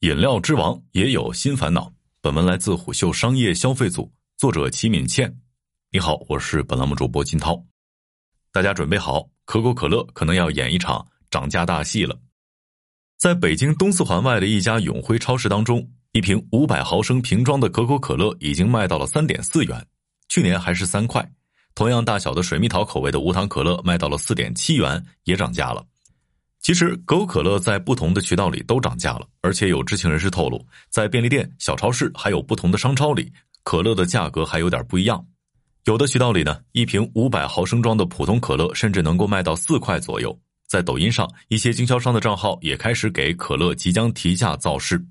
饮料之王也有新烦恼。本文来自虎嗅商业消费组，作者齐敏倩。你好，我是本栏目主播金涛。大家准备好，可口可乐可能要演一场涨价大戏了。在北京东四环外的一家永辉超市当中，一瓶五百毫升瓶装的可口可乐已经卖到了三点四元，去年还是三块。同样大小的水蜜桃口味的无糖可乐卖到了四点七元，也涨价了。其实可口可乐在不同的渠道里都涨价了，而且有知情人士透露，在便利店、小超市还有不同的商超里，可乐的价格还有点不一样。有的渠道里呢，一瓶五百毫升装的普通可乐甚至能够卖到四块左右。在抖音上，一些经销商的账号也开始给可乐即将提价造势。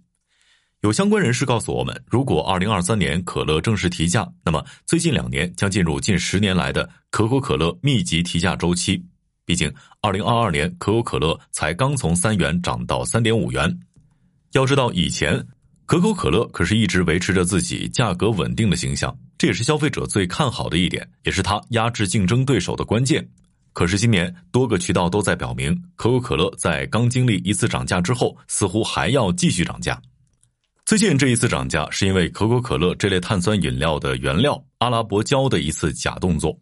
有相关人士告诉我们，如果二零二三年可乐正式提价，那么最近两年将进入近十年来的可口可乐密集提价周期。毕竟，二零二二年可口可乐才刚从三元涨到三点五元。要知道，以前可口可乐可是一直维持着自己价格稳定的形象，这也是消费者最看好的一点，也是它压制竞争对手的关键。可是今年多个渠道都在表明，可口可乐在刚经历一次涨价之后，似乎还要继续涨价。最近这一次涨价，是因为可口可乐这类碳酸饮料的原料阿拉伯胶的一次假动作。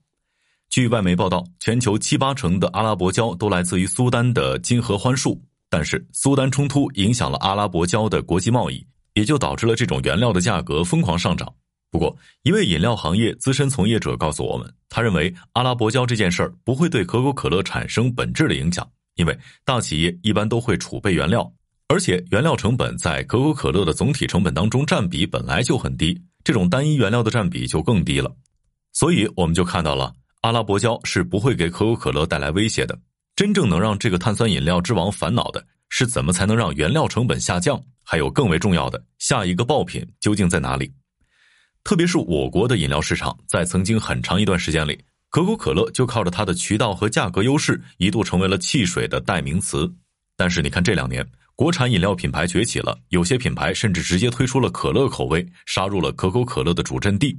据外媒报道，全球七八成的阿拉伯胶都来自于苏丹的金合欢树，但是苏丹冲突影响了阿拉伯胶的国际贸易，也就导致了这种原料的价格疯狂上涨。不过，一位饮料行业资深从业者告诉我们，他认为阿拉伯胶这件事儿不会对可口可乐产生本质的影响，因为大企业一般都会储备原料，而且原料成本在可口可乐的总体成本当中占比本来就很低，这种单一原料的占比就更低了，所以我们就看到了。阿拉伯胶是不会给可口可乐带来威胁的。真正能让这个碳酸饮料之王烦恼的是，怎么才能让原料成本下降？还有更为重要的，下一个爆品究竟在哪里？特别是我国的饮料市场，在曾经很长一段时间里，可口可乐就靠着它的渠道和价格优势，一度成为了汽水的代名词。但是你看这两年，国产饮料品牌崛起了，有些品牌甚至直接推出了可乐口味，杀入了可口可乐的主阵地。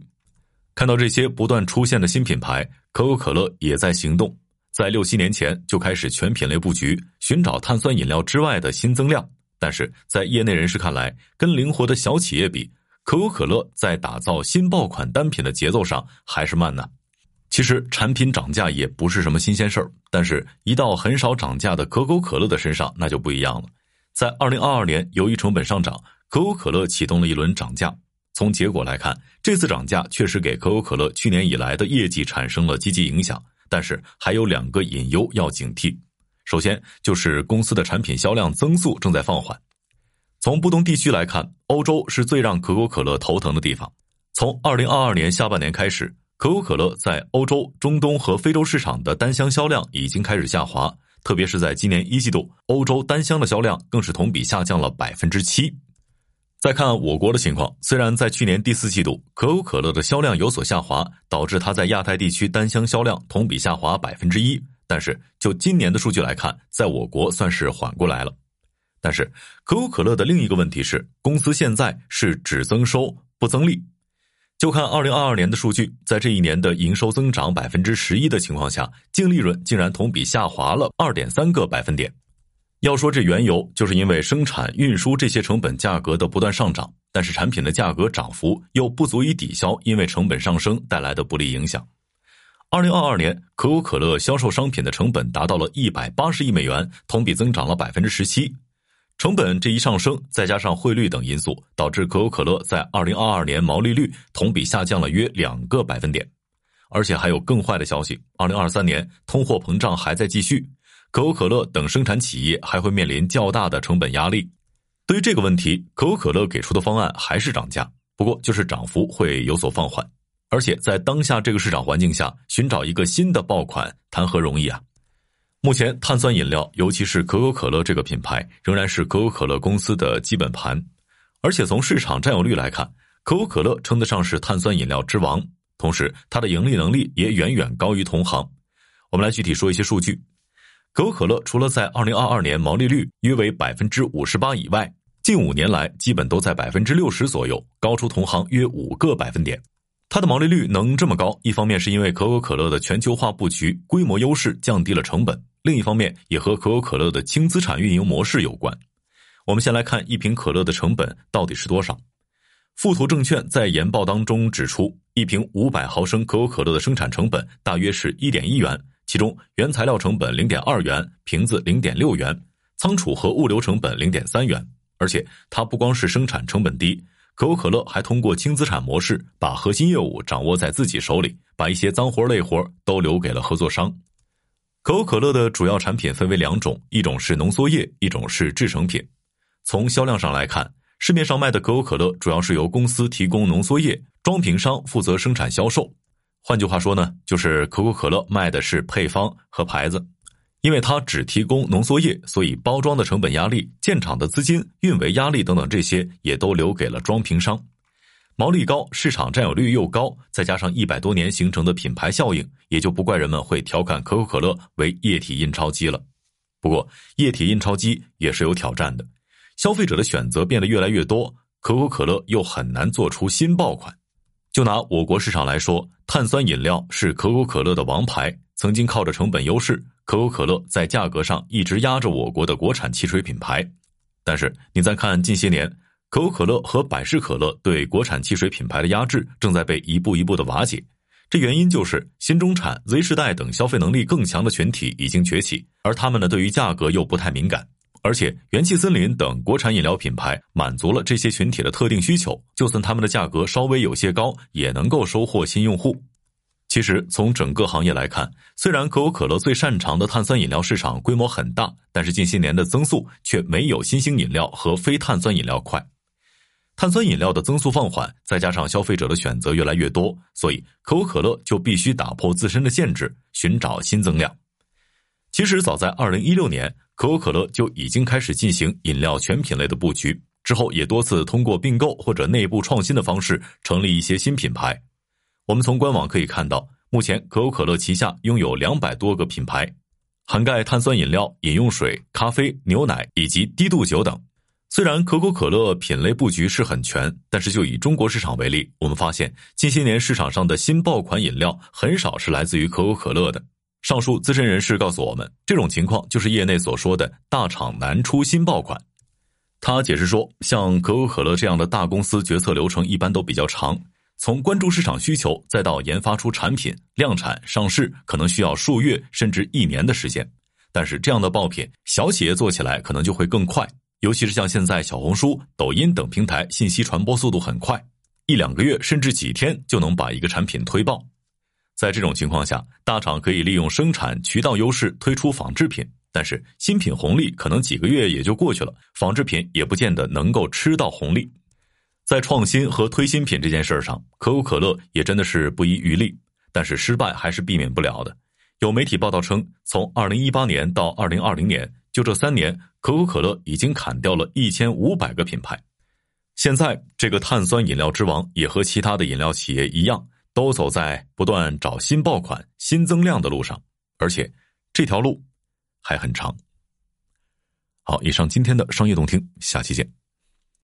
看到这些不断出现的新品牌，可口可乐也在行动，在六七年前就开始全品类布局，寻找碳酸饮料之外的新增量。但是在业内人士看来，跟灵活的小企业比，可口可乐在打造新爆款单品的节奏上还是慢呢。其实产品涨价也不是什么新鲜事儿，但是一到很少涨价的可口可乐的身上，那就不一样了。在二零二二年，由于成本上涨，可口可乐启动了一轮涨价。从结果来看，这次涨价确实给可口可乐去年以来的业绩产生了积极影响，但是还有两个隐忧要警惕。首先就是公司的产品销量增速正在放缓。从不同地区来看，欧洲是最让可口可乐头疼的地方。从二零二二年下半年开始，可口可乐在欧洲、中东和非洲市场的单箱销量已经开始下滑，特别是在今年一季度，欧洲单箱的销量更是同比下降了百分之七。再看我国的情况，虽然在去年第四季度可口可乐的销量有所下滑，导致它在亚太地区单箱销量同比下滑百分之一，但是就今年的数据来看，在我国算是缓过来了。但是可口可乐的另一个问题是，公司现在是只增收不增利。就看二零二二年的数据，在这一年的营收增长百分之十一的情况下，净利润竟然同比下滑了二点三个百分点。要说这缘由，就是因为生产运输这些成本价格的不断上涨，但是产品的价格涨幅又不足以抵消因为成本上升带来的不利影响。二零二二年，可口可乐销售商品的成本达到了一百八十亿美元，同比增长了百分之十七。成本这一上升，再加上汇率等因素，导致可口可乐在二零二二年毛利率同比下降了约两个百分点。而且还有更坏的消息，二零二三年通货膨胀还在继续。可口可乐等生产企业还会面临较大的成本压力。对于这个问题，可口可乐给出的方案还是涨价，不过就是涨幅会有所放缓。而且在当下这个市场环境下，寻找一个新的爆款谈何容易啊！目前碳酸饮料，尤其是可口可乐这个品牌，仍然是可口可乐公司的基本盘。而且从市场占有率来看，可口可乐称得上是碳酸饮料之王，同时它的盈利能力也远远高于同行。我们来具体说一些数据。可口可乐除了在二零二二年毛利率约为百分之五十八以外，近五年来基本都在百分之六十左右，高出同行约五个百分点。它的毛利率能这么高，一方面是因为可口可乐的全球化布局、规模优势降低了成本；另一方面也和可口可乐的轻资产运营模式有关。我们先来看一瓶可乐的成本到底是多少。富途证券在研报当中指出，一瓶五百毫升可口可乐的生产成本大约是一点一元，其中原材料成本零点二元，瓶子零点六元，仓储和物流成本零点三元。而且它不光是生产成本低，可口可乐还通过轻资产模式，把核心业务掌握在自己手里，把一些脏活累活都留给了合作商。可口可乐的主要产品分为两种，一种是浓缩液，一种是制成品。从销量上来看，市面上卖的可口可乐主要是由公司提供浓缩液，装瓶商负责生产销售。换句话说呢，就是可口可乐卖的是配方和牌子。因为它只提供浓缩液，所以包装的成本压力、建厂的资金、运维压力等等这些也都留给了装瓶商。毛利高，市场占有率又高，再加上一百多年形成的品牌效应，也就不怪人们会调侃可口可乐为液体印钞机了。不过，液体印钞机也是有挑战的。消费者的选择变得越来越多，可口可乐又很难做出新爆款。就拿我国市场来说，碳酸饮料是可口可乐的王牌，曾经靠着成本优势，可口可乐在价格上一直压着我国的国产汽水品牌。但是你再看近些年，可口可乐和百事可乐对国产汽水品牌的压制正在被一步一步的瓦解。这原因就是新中产、Z 世代等消费能力更强的群体已经崛起，而他们呢对于价格又不太敏感。而且，元气森林等国产饮料品牌满足了这些群体的特定需求，就算他们的价格稍微有些高，也能够收获新用户。其实，从整个行业来看，虽然可口可乐最擅长的碳酸饮料市场规模很大，但是近些年的增速却没有新兴饮料和非碳酸饮料快。碳酸饮料的增速放缓，再加上消费者的选择越来越多，所以可口可乐就必须打破自身的限制，寻找新增量。其实，早在二零一六年。可口可乐就已经开始进行饮料全品类的布局，之后也多次通过并购或者内部创新的方式成立一些新品牌。我们从官网可以看到，目前可口可乐旗下拥有两百多个品牌，涵盖碳酸饮料、饮用水、咖啡、牛奶以及低度酒等。虽然可口可乐品类布局是很全，但是就以中国市场为例，我们发现近些年市场上的新爆款饮料很少是来自于可口可乐的。上述资深人士告诉我们，这种情况就是业内所说的大厂难出新爆款。他解释说，像可口可乐这样的大公司，决策流程一般都比较长，从关注市场需求再到研发出产品、量产、上市，可能需要数月甚至一年的时间。但是这样的爆品，小企业做起来可能就会更快，尤其是像现在小红书、抖音等平台，信息传播速度很快，一两个月甚至几天就能把一个产品推爆。在这种情况下，大厂可以利用生产渠道优势推出仿制品，但是新品红利可能几个月也就过去了，仿制品也不见得能够吃到红利。在创新和推新品这件事儿上，可口可乐也真的是不遗余力，但是失败还是避免不了的。有媒体报道称，从二零一八年到二零二零年，就这三年，可口可乐已经砍掉了一千五百个品牌。现在，这个碳酸饮料之王也和其他的饮料企业一样。都走在不断找新爆款、新增量的路上，而且这条路还很长。好，以上今天的商业动听，下期见。